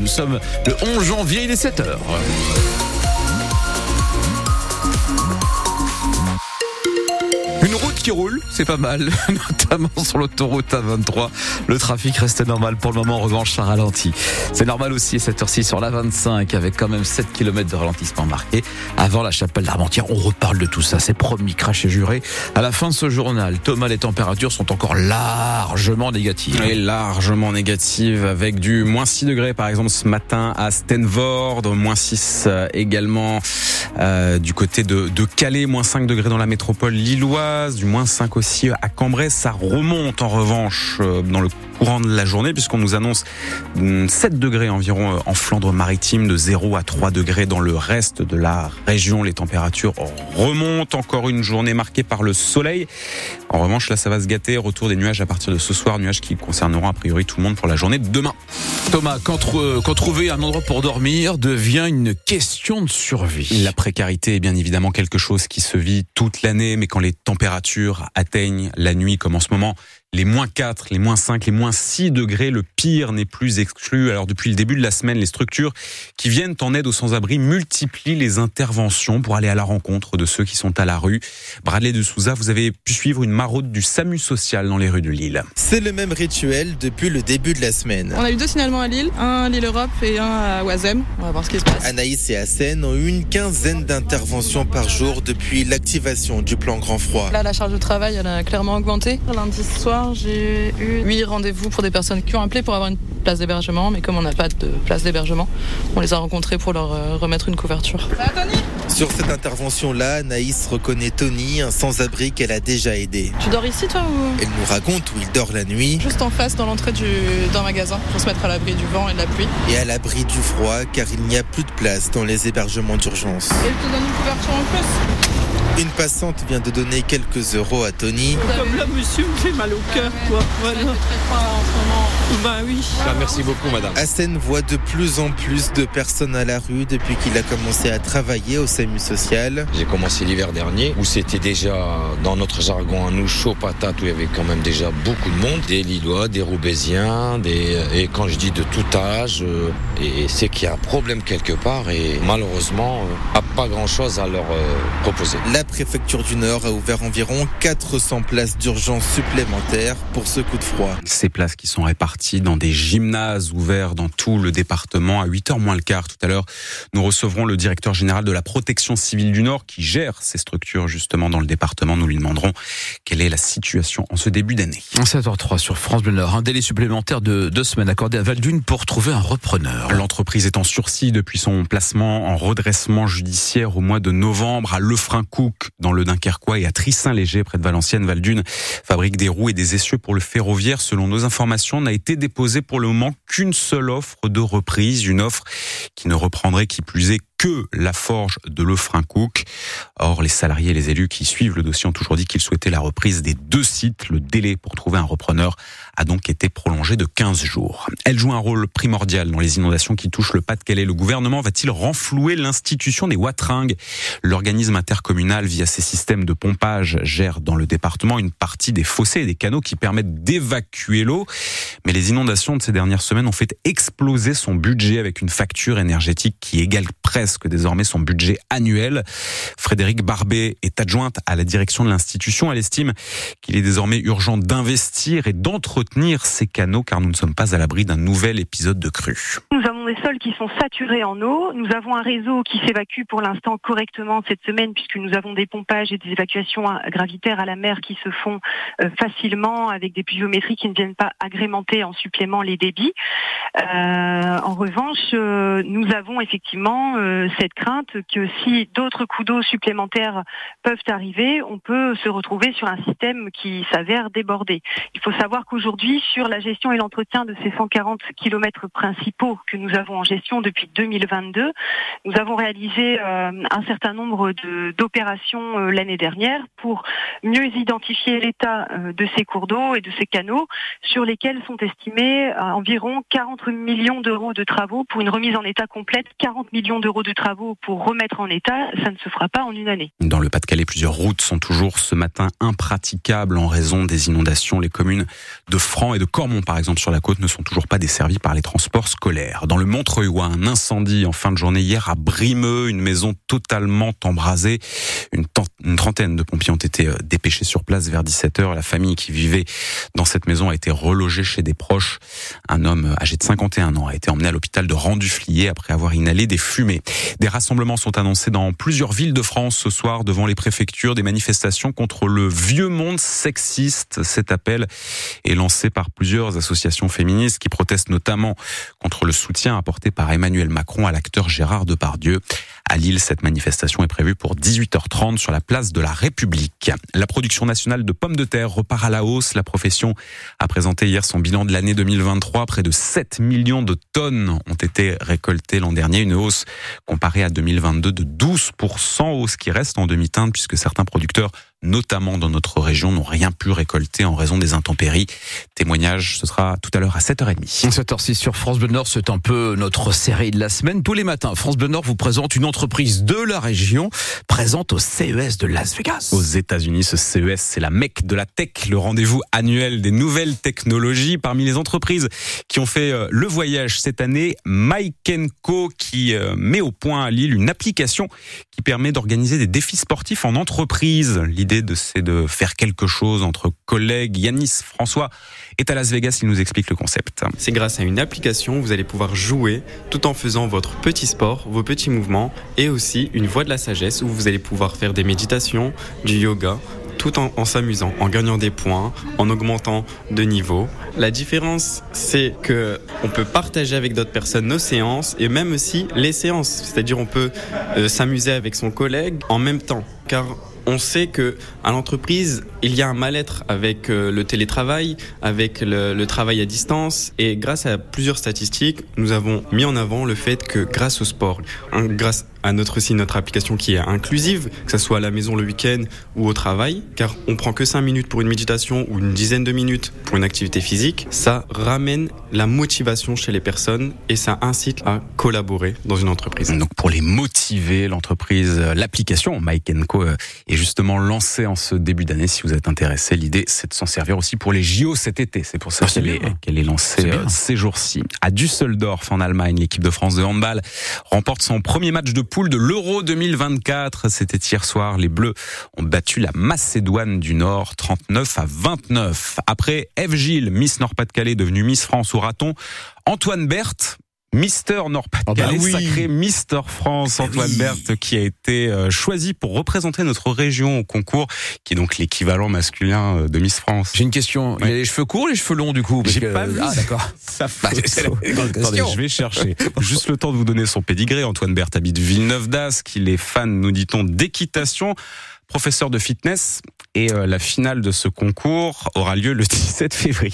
Nous sommes le 11 janvier, il est 7h. Roule, c'est pas mal, notamment sur l'autoroute A23. Le trafic reste normal pour le moment, en revanche, ça ralentit. C'est normal aussi à cette heure-ci sur la 25, avec quand même 7 km de ralentissement marqué. Avant la chapelle d'Armentière, on reparle de tout ça, c'est promis, craché juré. À la fin de ce journal, Thomas, les températures sont encore largement négatives. Et largement négatives, avec du moins 6 degrés par exemple ce matin à Stenvord, moins 6 euh, également euh, du côté de, de Calais, moins 5 degrés dans la métropole lilloise du moins 5 aussi à Cambrai. Ça remonte en revanche euh, dans le courant de la journée puisqu'on nous annonce 7 mm, degrés environ euh, en Flandre maritime, de 0 à 3 degrés dans le reste de la région. Les températures remontent encore une journée marquée par le soleil. En revanche, là, ça va se gâter. Retour des nuages à partir de ce soir, nuages qui concerneront a priori tout le monde pour la journée de demain. Thomas, quand, quand trouver un endroit pour dormir devient une question de survie. La précarité est bien évidemment quelque chose qui se vit toute l'année, mais quand les températures atteignent la nuit comme en ce moment les moins 4, les moins 5, les moins 6 degrés. Le pire n'est plus exclu. Alors depuis le début de la semaine, les structures qui viennent en aide aux sans-abri multiplient les interventions pour aller à la rencontre de ceux qui sont à la rue. Bradley de Souza, vous avez pu suivre une maraude du SAMU social dans les rues de Lille. C'est le même rituel depuis le début de la semaine. On a eu deux signalements à Lille, un à Lille Europe et un à Oisem. On va voir ce qui se passe. Anaïs et Hassen ont eu une quinzaine d'interventions par jour depuis l'activation du plan Grand Froid. Là, la charge de travail, elle a clairement augmenté. Lundi soir, j'ai eu huit rendez-vous pour des personnes qui ont appelé pour avoir une place d'hébergement, mais comme on n'a pas de place d'hébergement, on les a rencontrés pour leur euh, remettre une couverture. Sur cette intervention-là, Naïs reconnaît Tony, un sans-abri qu'elle a déjà aidé. Tu dors ici, toi ou... Elle nous raconte où il dort la nuit. Juste en face, dans l'entrée d'un magasin, pour se mettre à l'abri du vent et de la pluie. Et à l'abri du froid, car il n'y a plus de place dans les hébergements d'urgence. Et elle te donne une couverture en plus une passante vient de donner quelques euros à Tony. Comme là, monsieur me fait mal au cœur, quoi. Voilà. Bah oui. Ah, merci beaucoup, madame. Hassen voit de plus en plus de personnes à la rue depuis qu'il a commencé à travailler au Social. J'ai commencé l'hiver dernier où c'était déjà, dans notre jargon, un nous chaud patate, où il y avait quand même déjà beaucoup de monde. Des Lillois, des Roubaisiens, des... et quand je dis de tout âge, euh, et c'est qu'il y a un problème quelque part et malheureusement, euh, pas grand chose à leur euh, proposer préfecture du Nord a ouvert environ 400 places d'urgence supplémentaires pour ce coup de froid. Ces places qui sont réparties dans des gymnases ouverts dans tout le département à 8h moins le quart. Tout à l'heure, nous recevrons le directeur général de la protection civile du Nord qui gère ces structures justement dans le département. Nous lui demanderons quelle est la situation en ce début d'année. 7h03 sur France Bleu Nord. Un délai supplémentaire de deux semaines accordé à Valdune pour trouver un repreneur. L'entreprise est en sursis depuis son placement en redressement judiciaire au mois de novembre à Lefrancouc dans le Dunkerquois et à Trissin-Léger, près de Valenciennes. Valdune fabrique des roues et des essieux pour le ferroviaire. Selon nos informations, n'a été déposée pour le moment qu'une seule offre de reprise, une offre qui ne reprendrait qui plus est que la forge de Lefrancouc. Or, les salariés et les élus qui suivent le dossier ont toujours dit qu'ils souhaitaient la reprise des deux sites. Le délai pour trouver un repreneur a donc été prolongé de 15 jours. Elle joue un rôle primordial dans les inondations qui touchent le Pas-de-Calais. Le gouvernement va-t-il renflouer l'institution des Watringues? L'organisme intercommunal, via ses systèmes de pompage, gère dans le département une partie des fossés et des canaux qui permettent d'évacuer l'eau. Mais les inondations de ces dernières semaines ont fait exploser son budget avec une facture énergétique qui égale presque que désormais son budget annuel. Frédéric Barbet est adjointe à la direction de l'institution. Elle estime qu'il est désormais urgent d'investir et d'entretenir ces canaux car nous ne sommes pas à l'abri d'un nouvel épisode de crue. Nous avons des sols qui sont saturés en eau. Nous avons un réseau qui s'évacue pour l'instant correctement cette semaine puisque nous avons des pompages et des évacuations gravitaires à la mer qui se font euh, facilement avec des pluviométries qui ne viennent pas agrémenter en supplément les débits. Euh, en revanche, euh, nous avons effectivement cette crainte que si d'autres coups d'eau supplémentaires peuvent arriver, on peut se retrouver sur un système qui s'avère débordé. Il faut savoir qu'aujourd'hui, sur la gestion et l'entretien de ces 140 kilomètres principaux que nous avons en gestion depuis 2022, nous avons réalisé euh, un certain nombre d'opérations euh, l'année dernière pour mieux identifier l'état euh, de ces cours d'eau et de ces canaux sur lesquels sont estimés environ 40 millions d'euros de travaux pour une remise en état complète, 40 millions d'euros de travaux pour remettre en état, ça ne se fera pas en une année. Dans le Pas-de-Calais, plusieurs routes sont toujours ce matin impraticables en raison des inondations. Les communes de Franc et de Cormont, par exemple, sur la côte, ne sont toujours pas desservies par les transports scolaires. Dans le Montreuil, un incendie en fin de journée hier à Brimeux, une maison totalement embrasée. Une, une trentaine de pompiers ont été euh, dépêchés sur place vers 17h. La famille qui vivait dans cette maison a été relogée chez des proches. Un homme âgé de 51 ans a été emmené à l'hôpital de Renduflier après avoir inhalé des fumées. Des rassemblements sont annoncés dans plusieurs villes de France ce soir devant les préfectures, des manifestations contre le vieux monde sexiste. Cet appel est lancé par plusieurs associations féministes qui protestent notamment contre le soutien apporté par Emmanuel Macron à l'acteur Gérard Depardieu. À Lille, cette manifestation est prévue pour 18h30 sur la place de la République. La production nationale de pommes de terre repart à la hausse. La profession a présenté hier son bilan de l'année 2023. Près de 7 millions de tonnes ont été récoltées l'an dernier. Une hausse comparée à 2022 de 12%, hausse qui reste en demi-teinte puisque certains producteurs notamment dans notre région, n'ont rien pu récolter en raison des intempéries. Témoignage, ce sera tout à l'heure à 7h30. 7h06 sur France Bleu Nord, c'est un peu notre série de la semaine. Tous les matins, France Bleu Nord vous présente une entreprise de la région présente au CES de Las Vegas. Aux États-Unis, ce CES, c'est la mecque de la tech, le rendez-vous annuel des nouvelles technologies. Parmi les entreprises qui ont fait euh, le voyage cette année, Mike Co qui euh, met au point à Lille une application qui permet d'organiser des défis sportifs en entreprise. L'idée c'est de faire quelque chose entre collègues. Yanis François est à Las Vegas, il nous explique le concept. C'est grâce à une application, vous allez pouvoir jouer tout en faisant votre petit sport, vos petits mouvements et aussi une voie de la sagesse où vous allez pouvoir faire des méditations, du yoga, tout en, en s'amusant, en gagnant des points, en augmentant de niveau. La différence, c'est que on peut partager avec d'autres personnes nos séances et même aussi les séances. C'est-à-dire on peut euh, s'amuser avec son collègue en même temps. Car on sait que à l'entreprise, il y a un mal-être avec euh, le télétravail, avec le, travail à distance. Et grâce à plusieurs statistiques, nous avons mis en avant le fait que grâce au sport, hein, grâce à notre aussi notre application qui est inclusive, que ce soit à la maison le week-end ou au travail, car on prend que 5 minutes pour une méditation ou une dizaine de minutes pour une activité physique, ça ramène la motivation chez les personnes et ça incite à collaborer dans une entreprise. Donc pour les motiver, l'entreprise, l'application Mike Co est justement lancée en ce début d'année. Si vous êtes intéressé, l'idée c'est de s'en servir aussi pour les JO cet été. C'est pour ça qu'elle est, qu'elle est lancée euh, ces jours-ci. À Düsseldorf en Allemagne, l'équipe de France de handball remporte son premier match de poule de l'Euro 2024. C'était hier soir. Les Bleus ont battu la Macédoine du Nord 39 à 29. Après Eve Gilles, Miss Nord-Pas-de-Calais, devenue Miss France au raton, Antoine Berthe Mister Nord-Pas-de-Calais, oh bah oui. sacré Mister France, Antoine oui. Berthe, qui a été euh, choisi pour représenter notre région au concours, qui est donc l'équivalent masculin euh, de Miss France. J'ai une question. Il a les cheveux courts, les cheveux longs du coup J'ai pas vu. Ah d'accord. Ça bah, Attendez, je vais chercher. Juste le temps de vous donner son pédigré. Antoine Berthe habite Villeneuve d'Ascq. Il est fan, nous dit-on, d'équitation professeur de fitness et euh, la finale de ce concours aura lieu le 17 février.